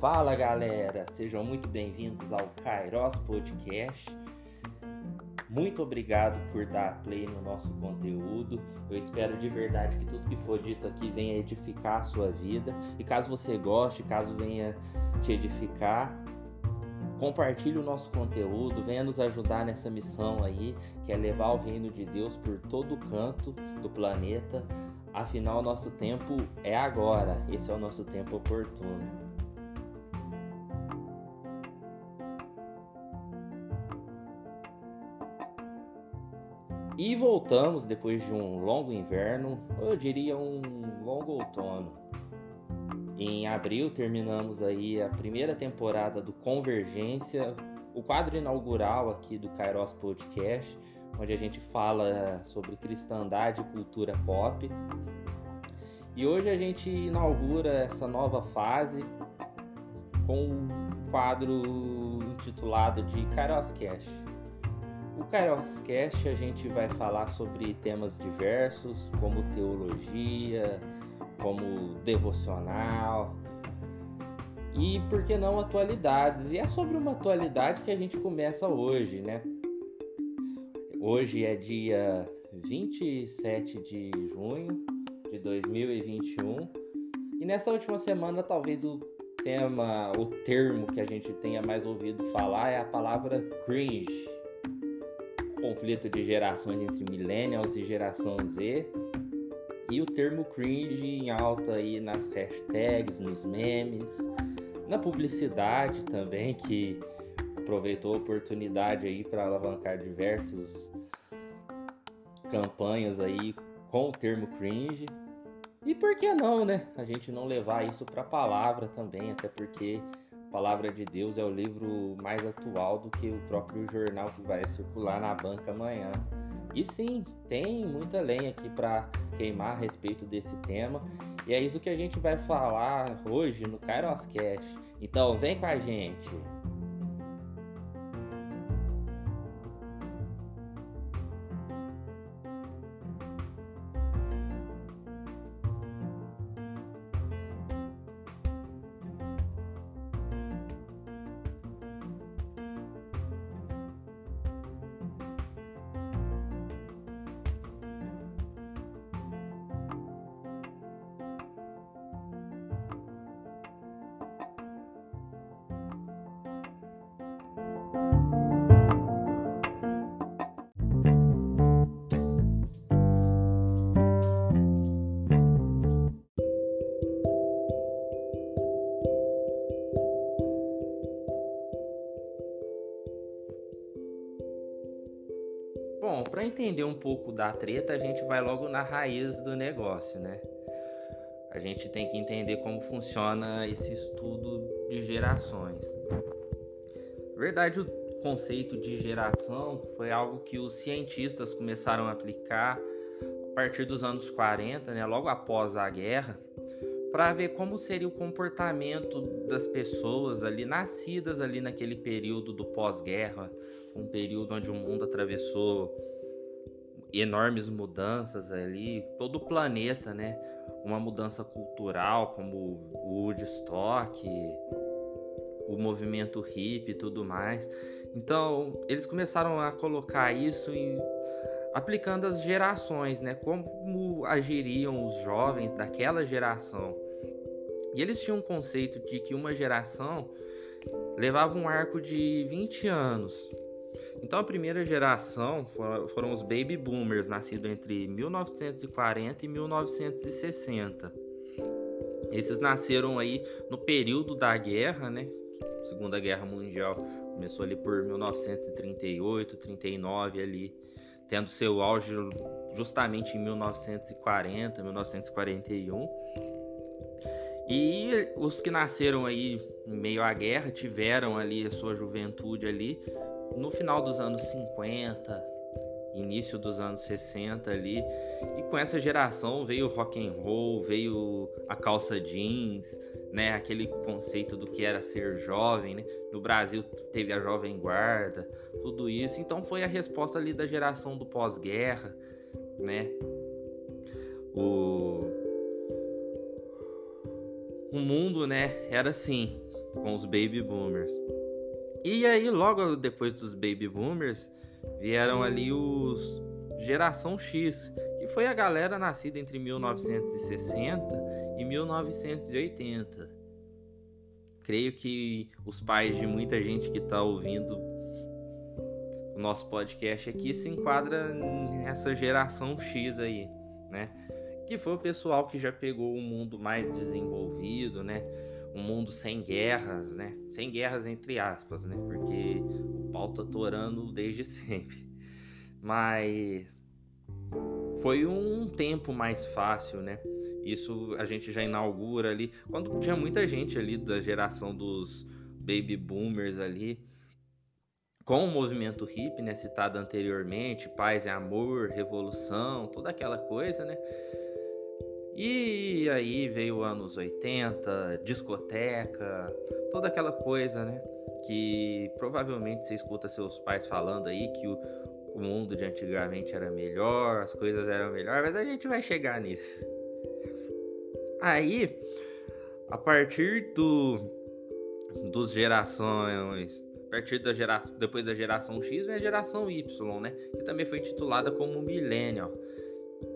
Fala galera, sejam muito bem-vindos ao Kairos Podcast. Muito obrigado por dar play no nosso conteúdo. Eu espero de verdade que tudo que for dito aqui venha edificar a sua vida. E caso você goste, caso venha te edificar, compartilhe o nosso conteúdo, venha nos ajudar nessa missão aí, que é levar o reino de Deus por todo canto do planeta. Afinal, nosso tempo é agora. Esse é o nosso tempo oportuno. E voltamos depois de um longo inverno, eu diria um longo outono. Em abril terminamos aí a primeira temporada do Convergência, o quadro inaugural aqui do Kairos Podcast, onde a gente fala sobre cristandade e cultura pop. E hoje a gente inaugura essa nova fase com um quadro intitulado de Kairos Cash o Kairos Cast a gente vai falar sobre temas diversos, como teologia, como devocional e, por que não, atualidades. E é sobre uma atualidade que a gente começa hoje, né? Hoje é dia 27 de junho de 2021 e nessa última semana talvez o tema, o termo que a gente tenha mais ouvido falar é a palavra cringe conflito de gerações entre millennials e geração Z. E o termo cringe em alta aí nas hashtags, nos memes, na publicidade também, que aproveitou a oportunidade aí para alavancar diversas campanhas aí com o termo cringe. E por que não, né? A gente não levar isso para a palavra também, até porque Palavra de Deus é o livro mais atual do que o próprio jornal que vai circular na banca amanhã. E sim, tem muita lenha aqui para queimar a respeito desse tema. E é isso que a gente vai falar hoje no Kairos Cash. Então vem com a gente. Da treta, a gente vai logo na raiz do negócio, né? A gente tem que entender como funciona esse estudo de gerações. Na verdade, o conceito de geração foi algo que os cientistas começaram a aplicar a partir dos anos 40, né, logo após a guerra, para ver como seria o comportamento das pessoas ali nascidas ali naquele período do pós-guerra, um período onde o mundo atravessou enormes mudanças ali, todo o planeta, né? Uma mudança cultural como o Woodstock, o movimento hippie e tudo mais. Então, eles começaram a colocar isso em aplicando as gerações, né? Como agiriam os jovens daquela geração. E eles tinham um conceito de que uma geração levava um arco de 20 anos. Então a primeira geração foram os baby boomers, nascidos entre 1940 e 1960. Esses nasceram aí no período da guerra, né? Segunda Guerra Mundial começou ali por 1938, 39 ali, tendo seu auge justamente em 1940, 1941. E os que nasceram aí em meio à guerra tiveram ali a sua juventude ali no final dos anos 50 e início dos anos 60 ali. E com essa geração veio o rock and roll, veio a calça jeans, né? Aquele conceito do que era ser jovem, né? No Brasil teve a jovem guarda, tudo isso. Então foi a resposta ali da geração do pós-guerra, né? O o mundo, né, era assim, com os baby boomers. E aí logo depois dos baby boomers, vieram ali os geração X, que foi a galera nascida entre 1960 e 1980. Creio que os pais de muita gente que está ouvindo o nosso podcast aqui se enquadra nessa geração X aí, né? Que foi o pessoal que já pegou um mundo mais desenvolvido, né? Um mundo sem guerras, né? Sem guerras entre aspas, né? Porque o pau tá torando desde sempre. Mas foi um tempo mais fácil, né? Isso a gente já inaugura ali. Quando tinha muita gente ali da geração dos baby boomers ali, com o movimento hip, né, citado anteriormente, paz e amor, revolução, toda aquela coisa, né? E aí veio anos 80, discoteca, toda aquela coisa, né? Que provavelmente você escuta seus pais falando aí que o, o mundo de antigamente era melhor, as coisas eram melhores, mas a gente vai chegar nisso. Aí, a partir do dos gerações, a partir da geração, depois da geração X vem a geração Y, né, que também foi intitulada como Millennial,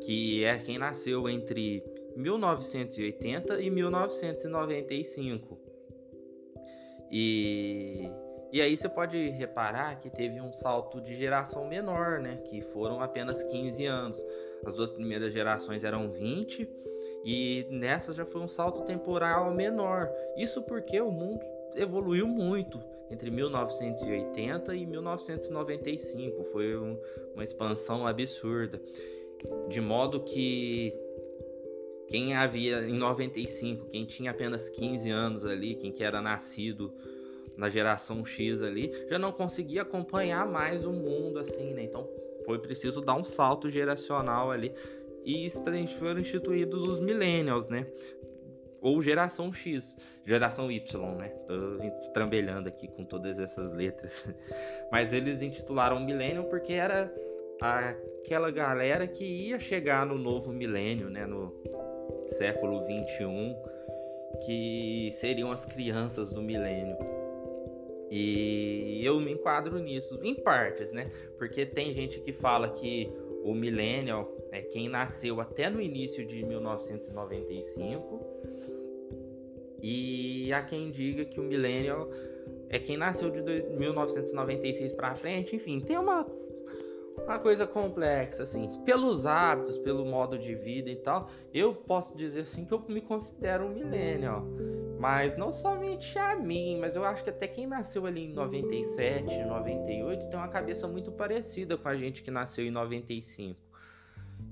que é quem nasceu entre 1980 e 1995. E e aí você pode reparar que teve um salto de geração menor, né? Que foram apenas 15 anos. As duas primeiras gerações eram 20 e nessa já foi um salto temporal menor. Isso porque o mundo evoluiu muito entre 1980 e 1995. Foi um, uma expansão absurda. De modo que quem havia em 95, quem tinha apenas 15 anos ali, quem que era nascido na geração X ali, já não conseguia acompanhar mais o mundo assim, né? Então foi preciso dar um salto geracional ali e foram instituídos os millennials, né? Ou geração X, geração Y, né? Tô estrambelhando aqui com todas essas letras. Mas eles intitularam millennial porque era aquela galera que ia chegar no novo milênio, né? No século 21, que seriam as crianças do milênio. E eu me enquadro nisso, em partes, né? Porque tem gente que fala que o millennial é quem nasceu até no início de 1995 e há quem diga que o millennial é quem nasceu de 1996 para frente, enfim, tem uma uma coisa complexa, assim, pelos hábitos, pelo modo de vida e tal, eu posso dizer assim que eu me considero um millennial. Mas não somente a mim, mas eu acho que até quem nasceu ali em 97, 98 tem uma cabeça muito parecida com a gente que nasceu em 95.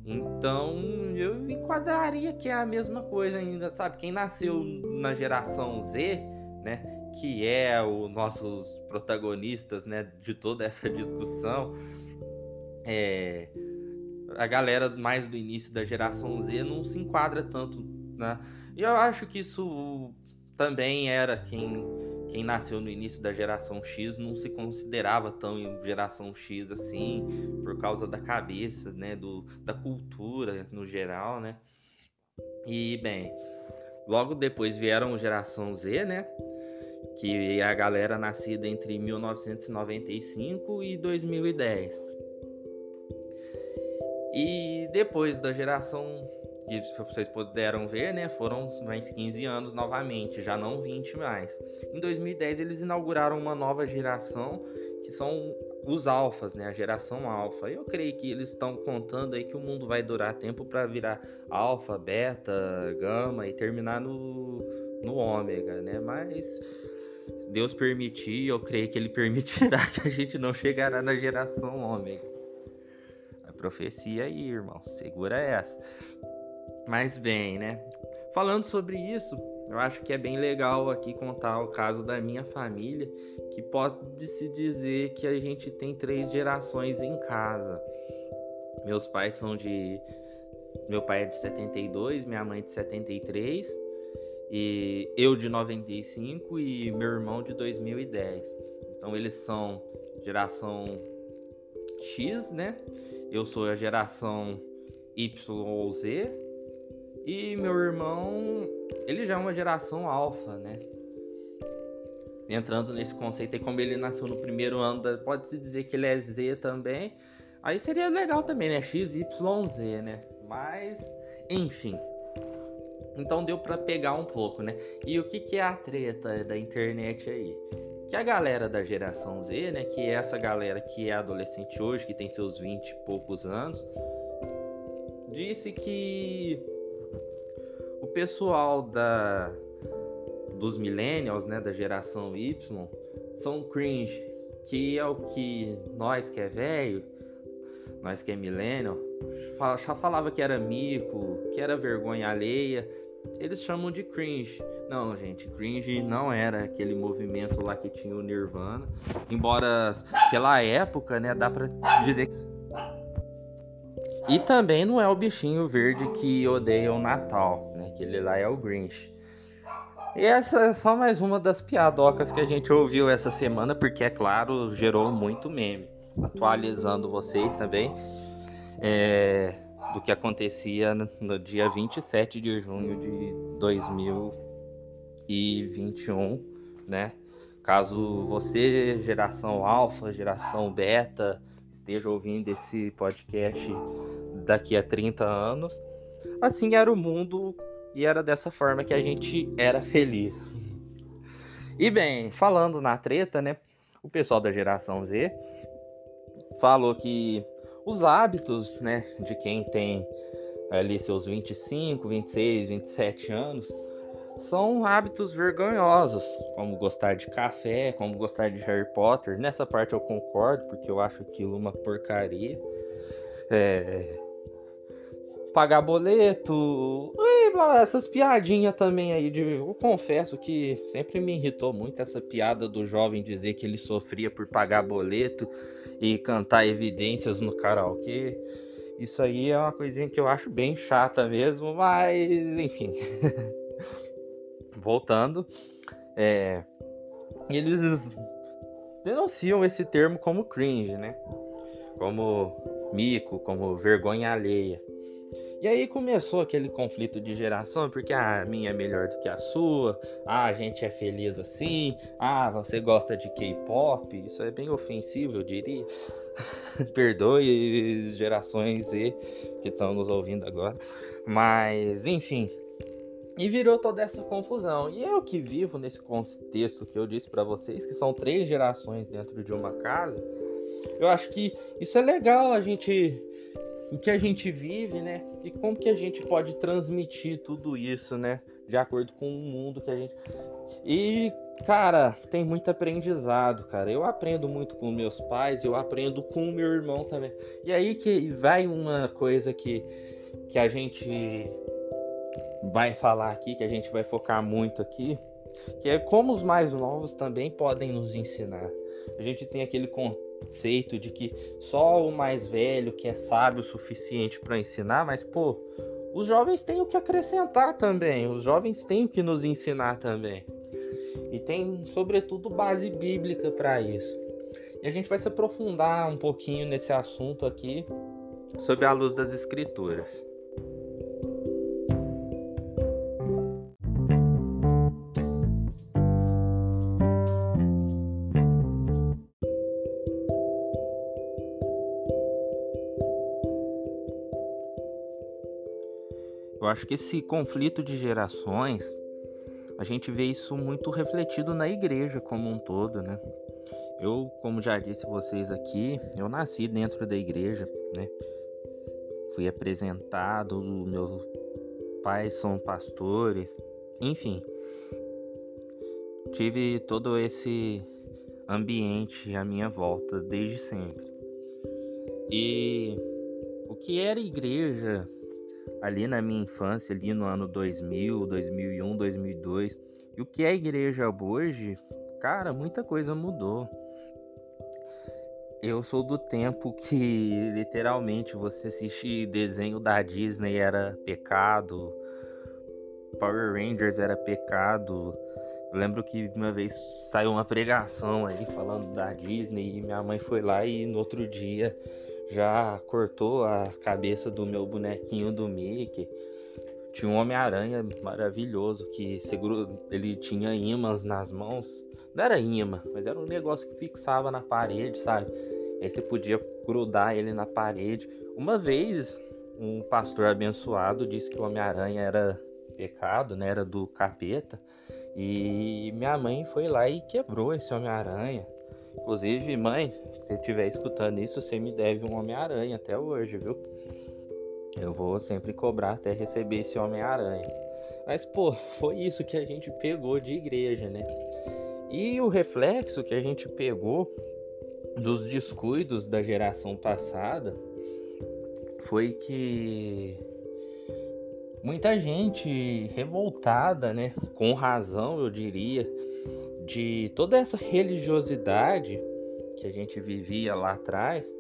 Então eu enquadraria que é a mesma coisa ainda, sabe? Quem nasceu na geração Z, né? Que é os nossos protagonistas, né? De toda essa discussão é, a galera mais do início da geração Z não se enquadra tanto, né? E eu acho que isso também era quem quem nasceu no início da geração X não se considerava tão geração X assim por causa da cabeça, né, do, da cultura no geral, né? E bem, logo depois vieram geração Z, né? Que é a galera nascida entre 1995 e 2010. E depois da geração que vocês puderam ver, né, foram mais 15 anos novamente, já não 20 mais. Em 2010 eles inauguraram uma nova geração que são os alfas, né, a geração alfa. Eu creio que eles estão contando aí que o mundo vai durar tempo para virar alfa, beta, gama e terminar no no ômega, né? Mas Deus permitir, eu creio que ele permitirá que a gente não chegará na geração ômega profecia aí, irmão. Segura essa. Mas bem, né? Falando sobre isso, eu acho que é bem legal aqui contar o caso da minha família, que pode se dizer que a gente tem três gerações em casa, Meus pais são de. Meu pai é de 72, minha mãe de 73, e eu de 95 e meu irmão de 2010. Então eles são geração X, né? Eu sou a geração Y ou Z. E meu irmão, ele já é uma geração alfa, né? Entrando nesse conceito aí, como ele nasceu no primeiro ano, pode-se dizer que ele é Z também. Aí seria legal também, né? X, Y, Z, né? Mas, enfim. Então deu para pegar um pouco, né? E o que, que é a treta da internet aí? Que a galera da geração Z, né? Que é essa galera que é adolescente hoje, que tem seus 20 e poucos anos, disse que o pessoal da dos millennials, né, da geração Y, são cringe, que é o que nós que é velho, nós que é millennial, já falava que era mico, que era vergonha alheia, eles chamam de cringe. Não, gente, cringe não era aquele movimento lá que tinha o Nirvana, embora pela época, né, dá pra dizer que e também não é o bichinho verde que odeia o Natal, né? Que ele lá é o Grinch. E essa é só mais uma das piadocas que a gente ouviu essa semana, porque é claro, gerou muito meme. Atualizando vocês também é, do que acontecia no dia 27 de junho de 2021, né? Caso você, geração alfa, geração beta, esteja ouvindo esse podcast daqui a 30 anos, assim era o mundo e era dessa forma que a gente era feliz. E bem, falando na treta, né? O pessoal da geração Z falou que os hábitos, né, de quem tem ali seus 25, 26, 27 anos, são hábitos vergonhosos, como gostar de café, como gostar de Harry Potter. Nessa parte eu concordo, porque eu acho aquilo uma porcaria. É... Pagar boleto, essas piadinhas também aí. De... Eu confesso que sempre me irritou muito essa piada do jovem dizer que ele sofria por pagar boleto e cantar evidências no karaokê. Isso aí é uma coisinha que eu acho bem chata mesmo, mas enfim. voltando, é, eles denunciam esse termo como cringe, né? Como mico, como vergonha alheia. E aí começou aquele conflito de geração, porque ah, a minha é melhor do que a sua, ah, a gente é feliz assim, ah, você gosta de K-pop, isso é bem ofensivo, eu diria. Perdoe gerações Z que estão nos ouvindo agora. Mas, enfim, e virou toda essa confusão. E eu que vivo nesse contexto que eu disse para vocês, que são três gerações dentro de uma casa, eu acho que isso é legal a gente o que a gente vive, né? E como que a gente pode transmitir tudo isso, né? De acordo com o mundo que a gente E cara, tem muito aprendizado, cara. Eu aprendo muito com meus pais, eu aprendo com meu irmão também. E aí que vai uma coisa que que a gente vai falar aqui, que a gente vai focar muito aqui, que é como os mais novos também podem nos ensinar. A gente tem aquele conceito de que só o mais velho que é sábio o suficiente para ensinar, mas pô, os jovens têm o que acrescentar também, os jovens têm o que nos ensinar também. E tem, sobretudo, base bíblica para isso. E a gente vai se aprofundar um pouquinho nesse assunto aqui, sob a luz das Escrituras. Acho que esse conflito de gerações, a gente vê isso muito refletido na igreja como um todo, né? Eu, como já disse vocês aqui, eu nasci dentro da igreja, né? Fui apresentado, meus pais são pastores, enfim. Tive todo esse ambiente à minha volta desde sempre. E o que era igreja ali na minha infância, ali no ano 2000, 2001, 2002. E o que é igreja hoje, cara, muita coisa mudou. eu sou do tempo que literalmente você assistir desenho da Disney era pecado, Power Rangers era pecado. Eu lembro que uma vez saiu uma pregação aí falando da Disney e minha mãe foi lá e no outro dia já cortou a cabeça do meu bonequinho do Mickey. Tinha um Homem-Aranha maravilhoso que segurou, ele tinha imãs nas mãos. Não era imã, mas era um negócio que fixava na parede, sabe? Aí você podia grudar ele na parede. Uma vez, um pastor abençoado disse que o Homem-Aranha era pecado, né? Era do capeta. E minha mãe foi lá e quebrou esse Homem-Aranha. Inclusive, mãe, se estiver escutando isso, você me deve um Homem-Aranha até hoje, viu? Eu vou sempre cobrar até receber esse Homem-Aranha. Mas, pô, foi isso que a gente pegou de igreja, né? E o reflexo que a gente pegou dos descuidos da geração passada foi que muita gente revoltada, né, com razão, eu diria, de toda essa religiosidade que a gente vivia lá atrás,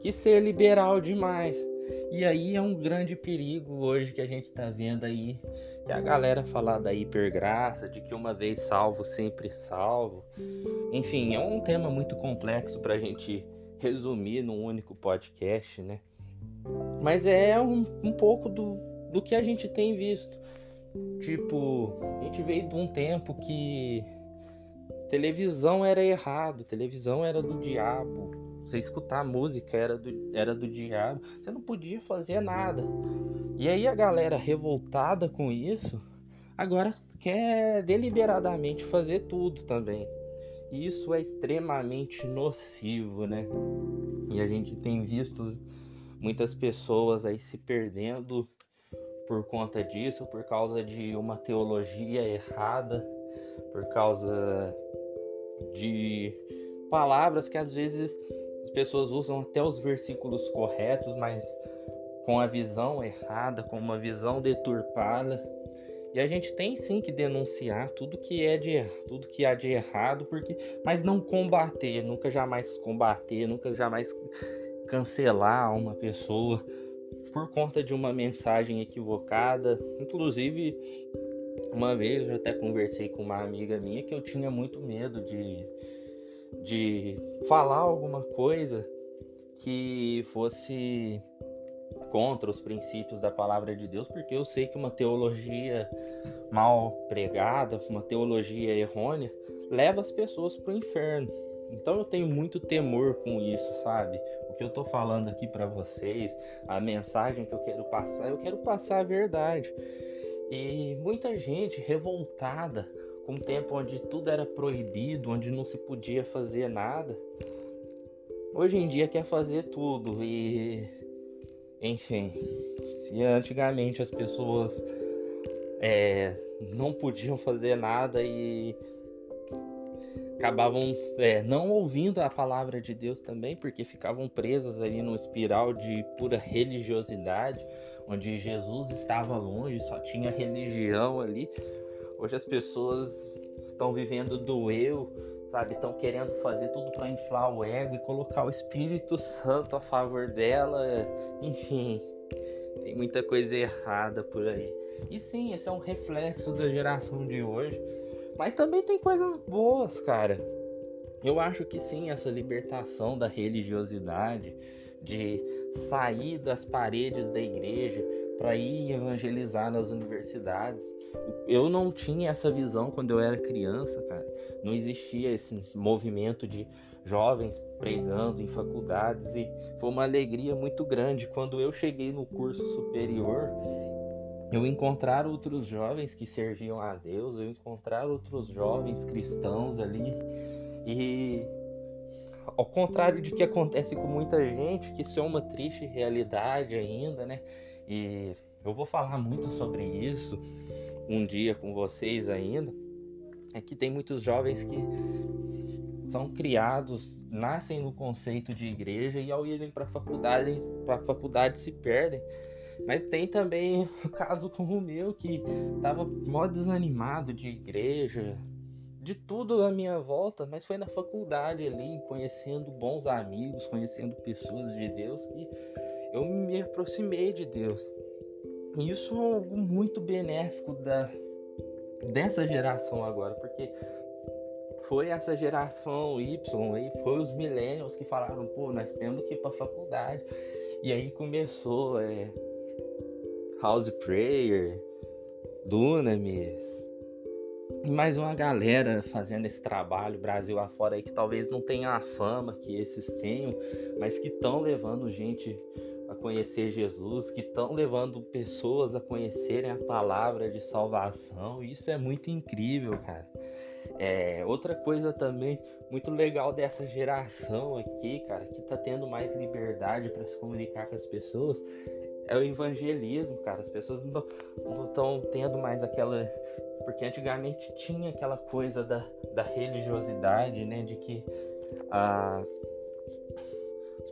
que ser liberal demais. E aí é um grande perigo hoje que a gente tá vendo aí, que a galera falar da hipergraça, de que uma vez salvo, sempre salvo. Enfim, é um tema muito complexo pra gente resumir num único podcast, né? Mas é um, um pouco do, do que a gente tem visto. Tipo, a gente veio de um tempo que televisão era errado, televisão era do diabo. Você escutar música era do, era do diabo. Você não podia fazer nada. E aí a galera revoltada com isso, agora quer deliberadamente fazer tudo também. E isso é extremamente nocivo, né? E a gente tem visto muitas pessoas aí se perdendo por conta disso, por causa de uma teologia errada, por causa de palavras que às vezes as pessoas usam até os versículos corretos, mas com a visão errada, com uma visão deturpada. E a gente tem sim que denunciar tudo que é de tudo que há de errado, porque mas não combater, nunca jamais combater, nunca jamais cancelar uma pessoa por conta de uma mensagem equivocada. Inclusive, uma vez eu até conversei com uma amiga minha que eu tinha muito medo de, de falar alguma coisa que fosse contra os princípios da palavra de Deus, porque eu sei que uma teologia mal pregada, uma teologia errônea, leva as pessoas para o inferno. Então eu tenho muito temor com isso, sabe? O que eu tô falando aqui para vocês, a mensagem que eu quero passar, eu quero passar a verdade. E muita gente revoltada com um tempo onde tudo era proibido, onde não se podia fazer nada. Hoje em dia quer fazer tudo e enfim, se antigamente as pessoas é, não podiam fazer nada e acabavam é, não ouvindo a palavra de Deus também, porque ficavam presas ali numa espiral de pura religiosidade, onde Jesus estava longe, só tinha religião ali. Hoje as pessoas estão vivendo do eu, sabe? Estão querendo fazer tudo para inflar o ego e colocar o Espírito Santo a favor dela. Enfim, tem muita coisa errada por aí. E sim, esse é um reflexo da geração de hoje mas também tem coisas boas, cara. Eu acho que sim, essa libertação da religiosidade, de sair das paredes da igreja para ir evangelizar nas universidades. Eu não tinha essa visão quando eu era criança, cara. Não existia esse movimento de jovens pregando em faculdades e foi uma alegria muito grande quando eu cheguei no curso superior eu encontrar outros jovens que serviam a Deus, eu encontrar outros jovens cristãos ali e ao contrário de que acontece com muita gente, que isso é uma triste realidade ainda, né? E eu vou falar muito sobre isso um dia com vocês ainda. É que tem muitos jovens que são criados, nascem no conceito de igreja e ao irem para faculdade, para faculdade se perdem mas tem também o caso como o meu, que tava mó desanimado de igreja, de tudo à minha volta, mas foi na faculdade ali, conhecendo bons amigos, conhecendo pessoas de Deus, que eu me aproximei de Deus. E isso é algo muito benéfico da, dessa geração agora, porque foi essa geração Y aí, foi os millennials que falaram, pô, nós temos que ir pra faculdade. E aí começou é, House Prayer, Dunamis, mais uma galera fazendo esse trabalho Brasil afora aí que talvez não tenha a fama que esses tenham, mas que estão levando gente a conhecer Jesus, que estão levando pessoas a conhecerem a palavra de salvação. Isso é muito incrível, cara. É, outra coisa também muito legal dessa geração aqui, cara, que tá tendo mais liberdade para se comunicar com as pessoas, é o evangelismo, cara. As pessoas não estão tendo mais aquela. Porque antigamente tinha aquela coisa da, da religiosidade, né? De que as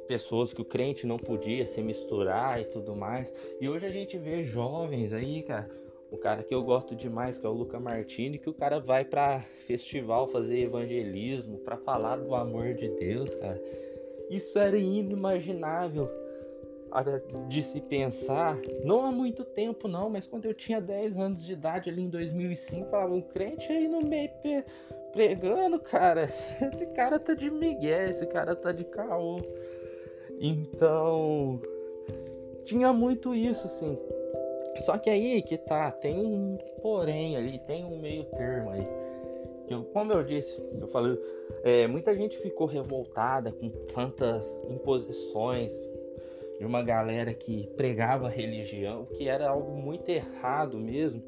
pessoas que o crente não podia se misturar e tudo mais. E hoje a gente vê jovens aí, cara. Um cara que eu gosto demais, que é o Luca Martini, que o cara vai para festival fazer evangelismo, para falar do amor de Deus, cara. Isso era inimaginável de se pensar, não há muito tempo não, mas quando eu tinha 10 anos de idade ali em 2005, falava um crente aí no meio pregando, cara, esse cara tá de migué, esse cara tá de caô. Então, tinha muito isso, assim. Só que aí que tá, tem um porém ali, tem um meio termo aí. Eu, como eu disse, eu falei, é, muita gente ficou revoltada com tantas imposições de uma galera que pregava religião, que era algo muito errado mesmo.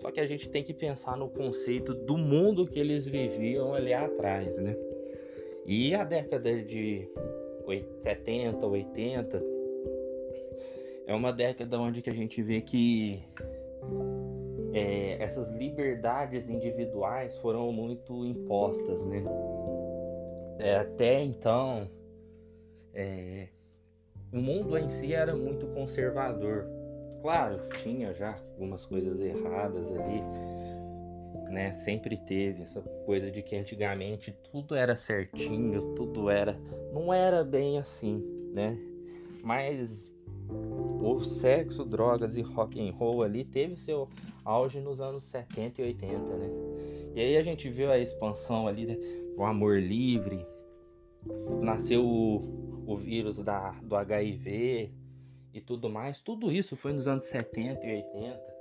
Só que a gente tem que pensar no conceito do mundo que eles viviam ali atrás, né? E a década de 70, 80 é uma década onde que a gente vê que é, essas liberdades individuais foram muito impostas, né? É, até então, é, o mundo em si era muito conservador. Claro, tinha já algumas coisas erradas ali, né? Sempre teve essa coisa de que antigamente tudo era certinho, tudo era, não era bem assim, né? Mas o sexo, drogas e rock and roll ali teve seu auge nos anos 70 e 80, né? E aí a gente viu a expansão ali, né? o amor livre, nasceu o, o vírus da, do HIV e tudo mais. Tudo isso foi nos anos 70 e 80.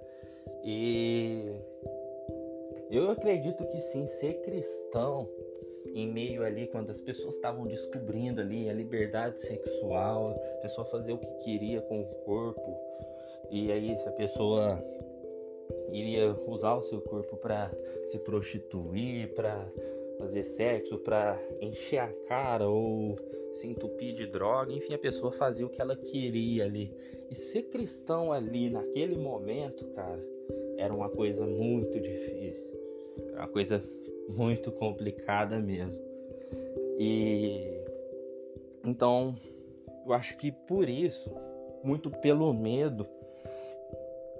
E eu acredito que sim, ser cristão em meio ali, quando as pessoas estavam descobrindo ali a liberdade sexual, a pessoa fazer o que queria com o corpo, e aí se a pessoa iria usar o seu corpo para se prostituir, para fazer sexo, para encher a cara ou se entupir de droga, enfim, a pessoa fazia o que ela queria ali. E ser cristão ali naquele momento, cara, era uma coisa muito difícil, era uma coisa muito complicada mesmo. E então, eu acho que por isso, muito pelo medo,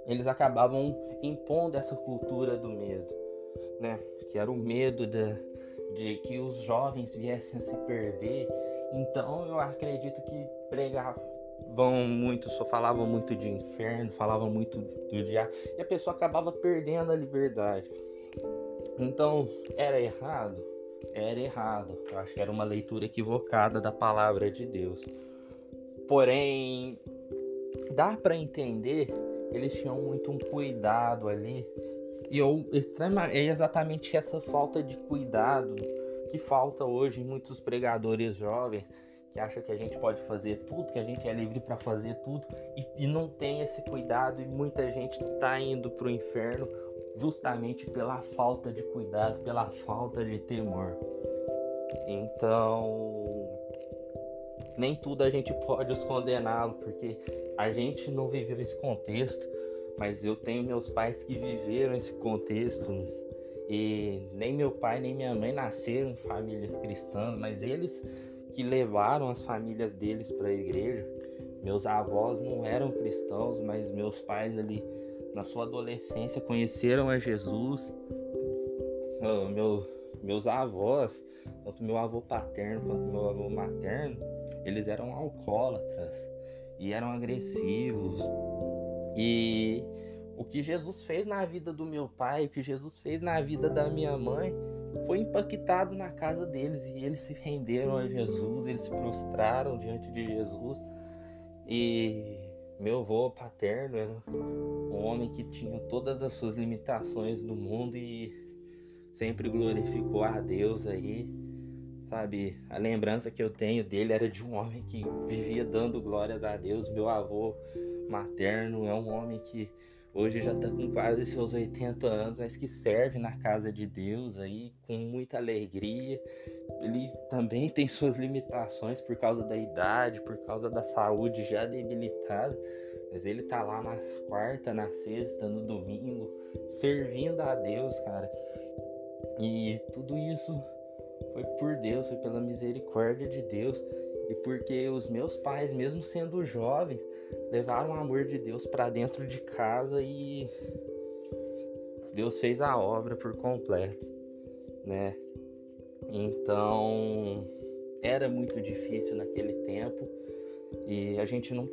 eles acabavam impondo essa cultura do medo, né? Que era o medo de, de que os jovens viessem a se perder. Então, eu acredito que pregavam muito, só falavam muito de inferno, falavam muito do diabo, e a pessoa acabava perdendo a liberdade. Então, era errado? Era errado. Eu acho que era uma leitura equivocada da palavra de Deus. Porém, dá para entender eles tinham muito um cuidado ali. Eu, extrema, é exatamente essa falta de cuidado que falta hoje em muitos pregadores jovens que acham que a gente pode fazer tudo, que a gente é livre para fazer tudo e, e, não tem esse cuidado e muita gente está indo para o inferno justamente pela falta de cuidado, pela falta de temor. Então, nem tudo a gente pode os condená-lo, porque a gente não viveu esse contexto, mas eu tenho meus pais que viveram esse contexto. E nem meu pai nem minha mãe nasceram em famílias cristãs, mas eles que levaram as famílias deles para a igreja. Meus avós não eram cristãos, mas meus pais ali na sua adolescência conheceram a Jesus. meu, meus avós, tanto meu avô paterno quanto meu avô materno, eles eram alcoólatras e eram agressivos. E o que Jesus fez na vida do meu pai, o que Jesus fez na vida da minha mãe, foi impactado na casa deles e eles se renderam a Jesus, eles se prostraram diante de Jesus. E meu avô paterno era um homem que tinha todas as suas limitações do mundo e sempre glorificou a Deus aí. Sabe, a lembrança que eu tenho dele era de um homem que vivia dando glórias a Deus. Meu avô materno é um homem que hoje já está com quase seus 80 anos, mas que serve na casa de Deus aí com muita alegria. Ele também tem suas limitações por causa da idade, por causa da saúde já debilitada, mas ele tá lá na quarta, na sexta, no domingo, servindo a Deus, cara. E tudo isso foi por Deus, foi pela misericórdia de Deus e porque os meus pais, mesmo sendo jovens, levaram o amor de Deus para dentro de casa e Deus fez a obra por completo, né? Então era muito difícil naquele tempo e a gente não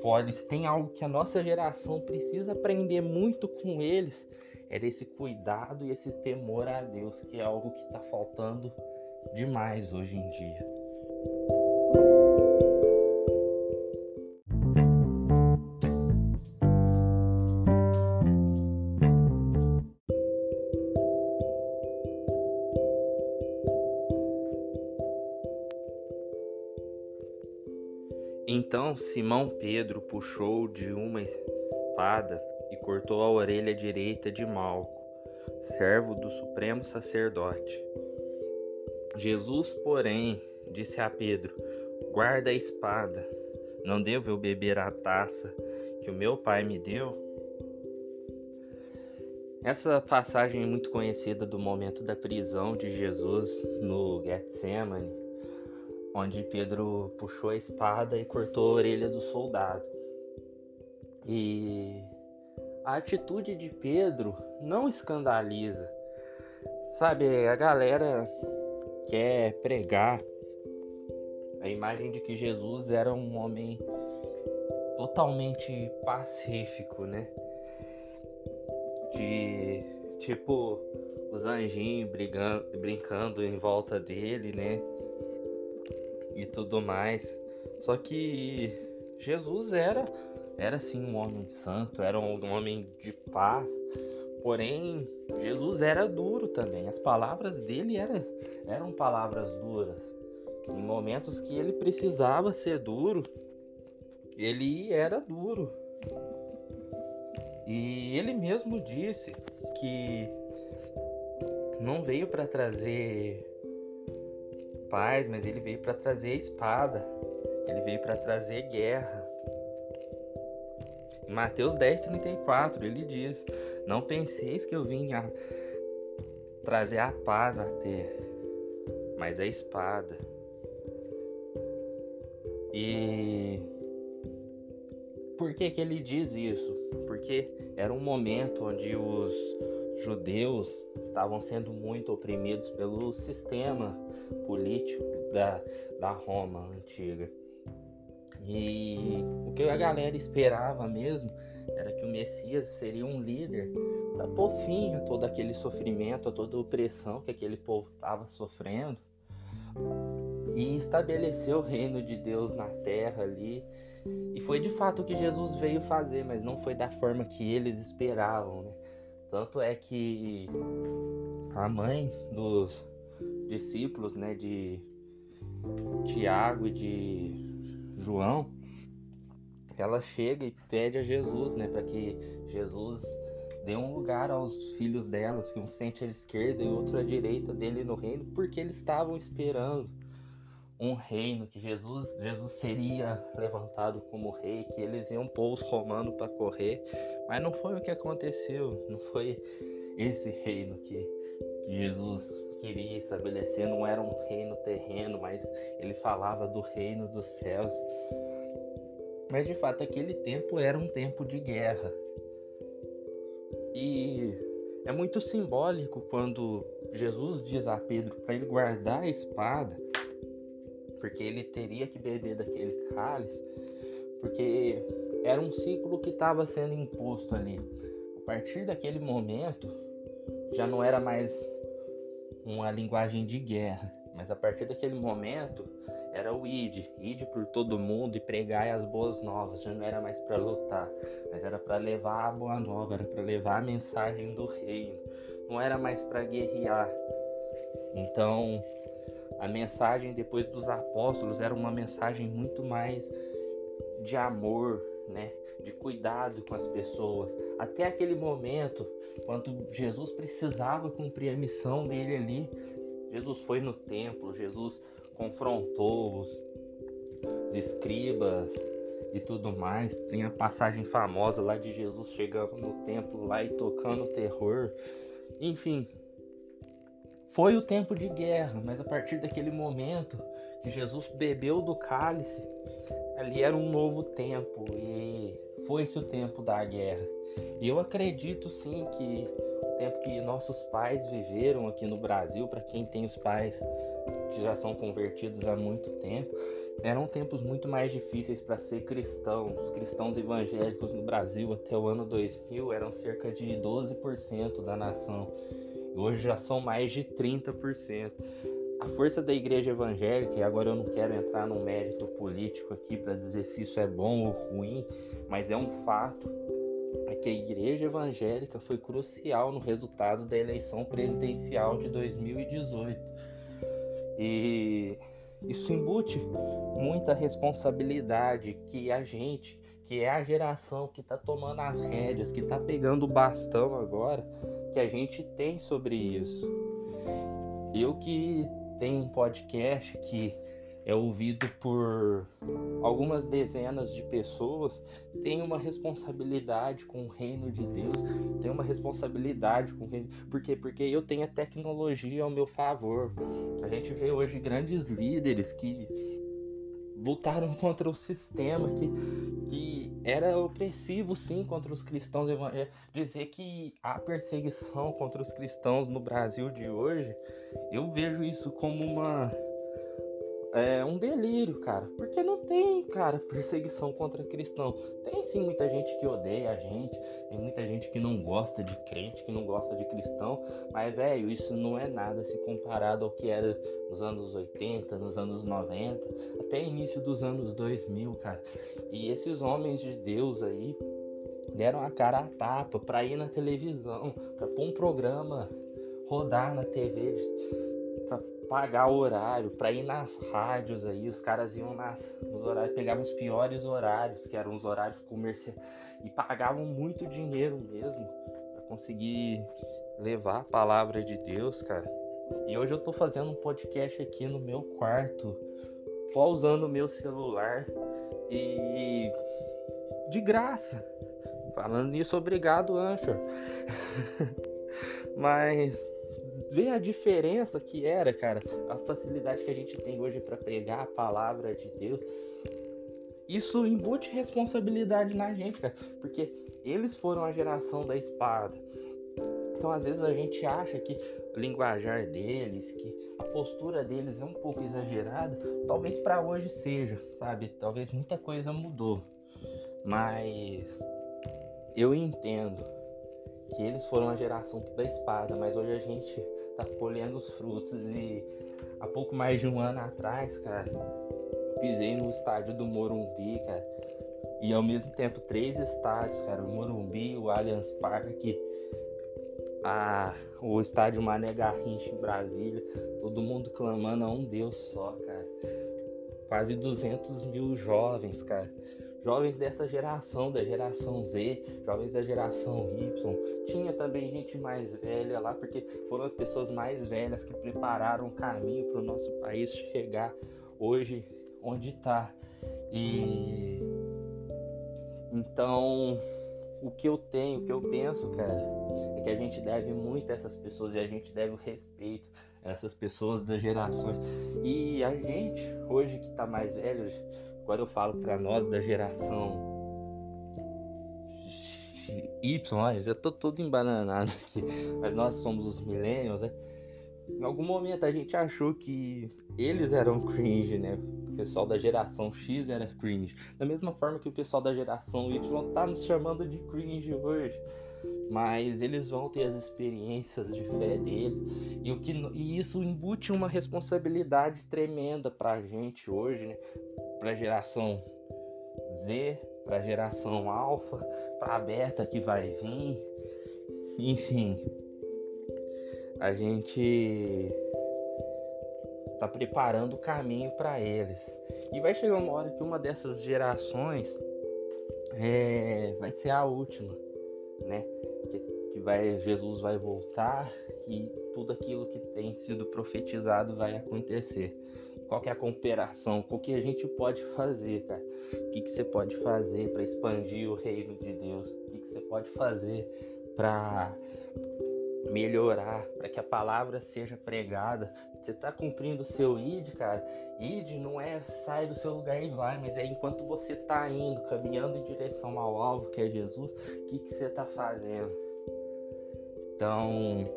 pode. Tem algo que a nossa geração precisa aprender muito com eles, era esse cuidado e esse temor a Deus, que é algo que está faltando demais hoje em dia. Simão Pedro puxou de uma espada e cortou a orelha direita de Malco, servo do supremo sacerdote. Jesus, porém, disse a Pedro: Guarda a espada. Não devo eu beber a taça que o meu pai me deu? Essa passagem é muito conhecida do momento da prisão de Jesus no Getsemane onde Pedro puxou a espada e cortou a orelha do soldado. E a atitude de Pedro não escandaliza. Sabe, a galera quer pregar a imagem de que Jesus era um homem totalmente pacífico, né? De tipo os anjinhos brigando, brincando em volta dele, né? E tudo mais. Só que Jesus era era sim um homem santo, era um homem de paz. Porém, Jesus era duro também. As palavras dele era, eram palavras duras. Em momentos que ele precisava ser duro, ele era duro. E ele mesmo disse que não veio para trazer paz, mas ele veio para trazer espada. Ele veio para trazer guerra. Em Mateus 10:34 ele diz: Não penseis que eu vim a trazer a paz à terra, mas a espada. E por que que ele diz isso? Porque era um momento onde os judeus estavam sendo muito oprimidos pelo sistema político da, da Roma antiga. E o que a galera esperava mesmo era que o Messias seria um líder para pôr fim a todo aquele sofrimento, a toda a opressão que aquele povo estava sofrendo e estabelecer o reino de Deus na terra ali. E foi de fato o que Jesus veio fazer, mas não foi da forma que eles esperavam, né? Tanto é que a mãe dos discípulos, né, de Tiago e de João, ela chega e pede a Jesus, né, para que Jesus dê um lugar aos filhos delas, que um sente à esquerda e outro à direita dele no reino, porque eles estavam esperando um reino que Jesus Jesus seria levantado como rei, que eles iam pôr os romanos para correr mas não foi o que aconteceu, não foi esse reino que, que Jesus queria estabelecer, não era um reino terreno, mas ele falava do reino dos céus. Mas de fato aquele tempo era um tempo de guerra. E é muito simbólico quando Jesus diz a Pedro para ele guardar a espada, porque ele teria que beber daquele cálice, porque era um ciclo que estava sendo imposto ali. A partir daquele momento, já não era mais uma linguagem de guerra, mas a partir daquele momento era o id, id por todo mundo e pregar as boas novas. Já não era mais para lutar, mas era para levar a boa nova, era para levar a mensagem do reino. Não era mais para guerrear. Então, a mensagem depois dos apóstolos era uma mensagem muito mais de amor, né? De cuidado com as pessoas. Até aquele momento, quando Jesus precisava cumprir a missão dele ali, Jesus foi no templo, Jesus confrontou os, os escribas e tudo mais. Tem a passagem famosa lá de Jesus chegando no templo lá e tocando terror. Enfim, foi o tempo de guerra, mas a partir daquele momento que Jesus bebeu do cálice, ali era um novo tempo e foi-se o tempo da guerra. E eu acredito sim que o tempo que nossos pais viveram aqui no Brasil, para quem tem os pais que já são convertidos há muito tempo, eram tempos muito mais difíceis para ser cristão. Os cristãos evangélicos no Brasil até o ano 2000 eram cerca de 12% da nação. Hoje já são mais de 30%. A força da igreja evangélica, e agora eu não quero entrar num mérito político aqui para dizer se isso é bom ou ruim, mas é um fato é que a igreja evangélica foi crucial no resultado da eleição presidencial de 2018. E isso embute muita responsabilidade que a gente, que é a geração que está tomando as rédeas, que está pegando o bastão agora, que a gente tem sobre isso. Eu que tenho um podcast que é ouvido por algumas dezenas de pessoas, tem uma responsabilidade com o reino de Deus, tem uma responsabilidade com o reino. Por quê? Porque eu tenho a tecnologia ao meu favor. A gente vê hoje grandes líderes que lutaram contra o sistema que, que era opressivo sim contra os cristãos evangélicos. Dizer que há perseguição contra os cristãos no Brasil de hoje, eu vejo isso como uma é um delírio, cara. Porque não tem, cara, perseguição contra cristão. Tem sim muita gente que odeia a gente, tem muita gente que não gosta de crente, que não gosta de cristão, mas velho, isso não é nada se comparado ao que era nos anos 80, nos anos 90, até início dos anos 2000, cara. E esses homens de Deus aí deram a cara a tapa para ir na televisão, para pôr um programa rodar na TV pagar horário para ir nas rádios aí, os caras iam nas, nos horários, pegavam os piores horários, que eram os horários comerciais, e pagavam muito dinheiro mesmo para conseguir levar a palavra de Deus, cara. E hoje eu tô fazendo um podcast aqui no meu quarto, só usando o meu celular e de graça. Falando nisso, obrigado, Anchor. Mas Vê a diferença que era, cara, a facilidade que a gente tem hoje para pregar a palavra de Deus. Isso embute responsabilidade na gente, cara, porque eles foram a geração da espada. Então, às vezes a gente acha que o linguajar deles, que a postura deles é um pouco exagerada, talvez para hoje seja, sabe? Talvez muita coisa mudou. Mas eu entendo que eles foram a geração da espada, mas hoje a gente tá colhendo os frutos e há pouco mais de um ano atrás, cara, pisei no estádio do Morumbi, cara. E ao mesmo tempo três estádios, cara, o Morumbi, o Allianz Parque, a, o estádio Mané Garrincha em Brasília, todo mundo clamando a um Deus só, cara. Quase 200 mil jovens, cara jovens dessa geração, da geração Z, jovens da geração Y. Tinha também gente mais velha lá, porque foram as pessoas mais velhas que prepararam o caminho para o nosso país chegar hoje onde está. E então, o que eu tenho, o que eu penso, cara, é que a gente deve muito a essas pessoas e a gente deve o respeito a essas pessoas das gerações. E a gente, hoje que está mais velho, Agora eu falo para nós da geração Y, já tô todo embananado aqui, mas nós somos os millennials, né? Em algum momento a gente achou que eles eram cringe, né? O pessoal da geração X era cringe. Da mesma forma que o pessoal da geração Y tá nos chamando de cringe hoje. Mas eles vão ter as experiências de fé deles. E, o que, e isso embute uma responsabilidade tremenda pra gente hoje, né? Pra geração Z, pra geração Alpha, pra Beta que vai vir. Enfim, a gente tá preparando o caminho para eles. E vai chegar uma hora que uma dessas gerações é, vai ser a última, né? Que, que vai, Jesus vai voltar e tudo aquilo que tem sido profetizado vai acontecer. Qual é a cooperação? O que a gente pode fazer, cara? O que, que você pode fazer para expandir o reino de Deus? O que, que você pode fazer para melhorar, para que a palavra seja pregada. Você está cumprindo o seu id, cara. Id não é sai do seu lugar e vai, mas é enquanto você está indo, caminhando em direção ao alvo que é Jesus, o que, que você está fazendo? Então,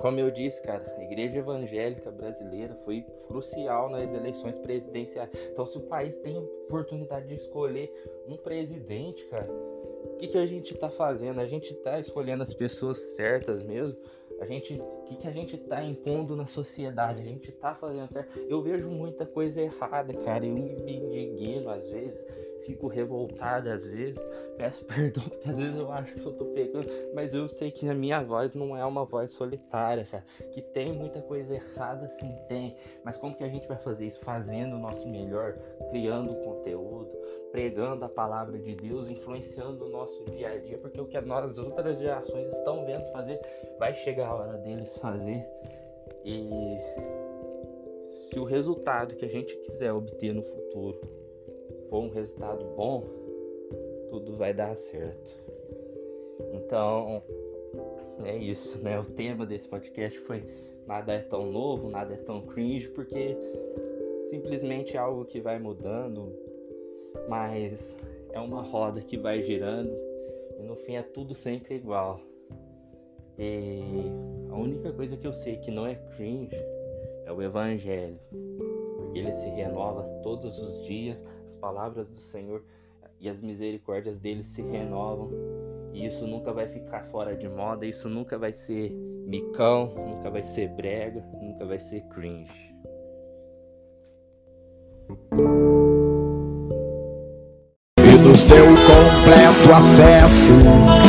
como eu disse, cara, a igreja evangélica brasileira foi crucial nas eleições presidenciais. Então, se o país tem oportunidade de escolher um presidente, cara, o que, que a gente está fazendo? A gente está escolhendo as pessoas certas mesmo? A gente, o que, que a gente está impondo na sociedade? A gente está fazendo certo? Eu vejo muita coisa errada, cara. Eu me indigno às vezes, fico revoltado às vezes. Peço perdão porque às vezes eu acho que eu tô pegando, mas eu sei que a minha voz não é uma voz solitária, cara. Que tem muita coisa errada, sim, tem. Mas como que a gente vai fazer isso? Fazendo o nosso melhor, criando conteúdo, pregando a palavra de Deus, influenciando o nosso dia a dia, porque o que as outras gerações estão vendo fazer, vai chegar a hora deles fazer. E se o resultado que a gente quiser obter no futuro for um resultado bom, tudo vai dar certo. Então, é isso, né? O tema desse podcast foi nada é tão novo, nada é tão cringe, porque simplesmente é algo que vai mudando, mas é uma roda que vai girando e no fim é tudo sempre igual. E a única coisa que eu sei que não é cringe é o Evangelho, ele se renova todos os dias, as palavras do Senhor e as misericórdias dele se renovam, e isso nunca vai ficar fora de moda, isso nunca vai ser micão, nunca vai ser brega, nunca vai ser cringe. Nos deu completo acesso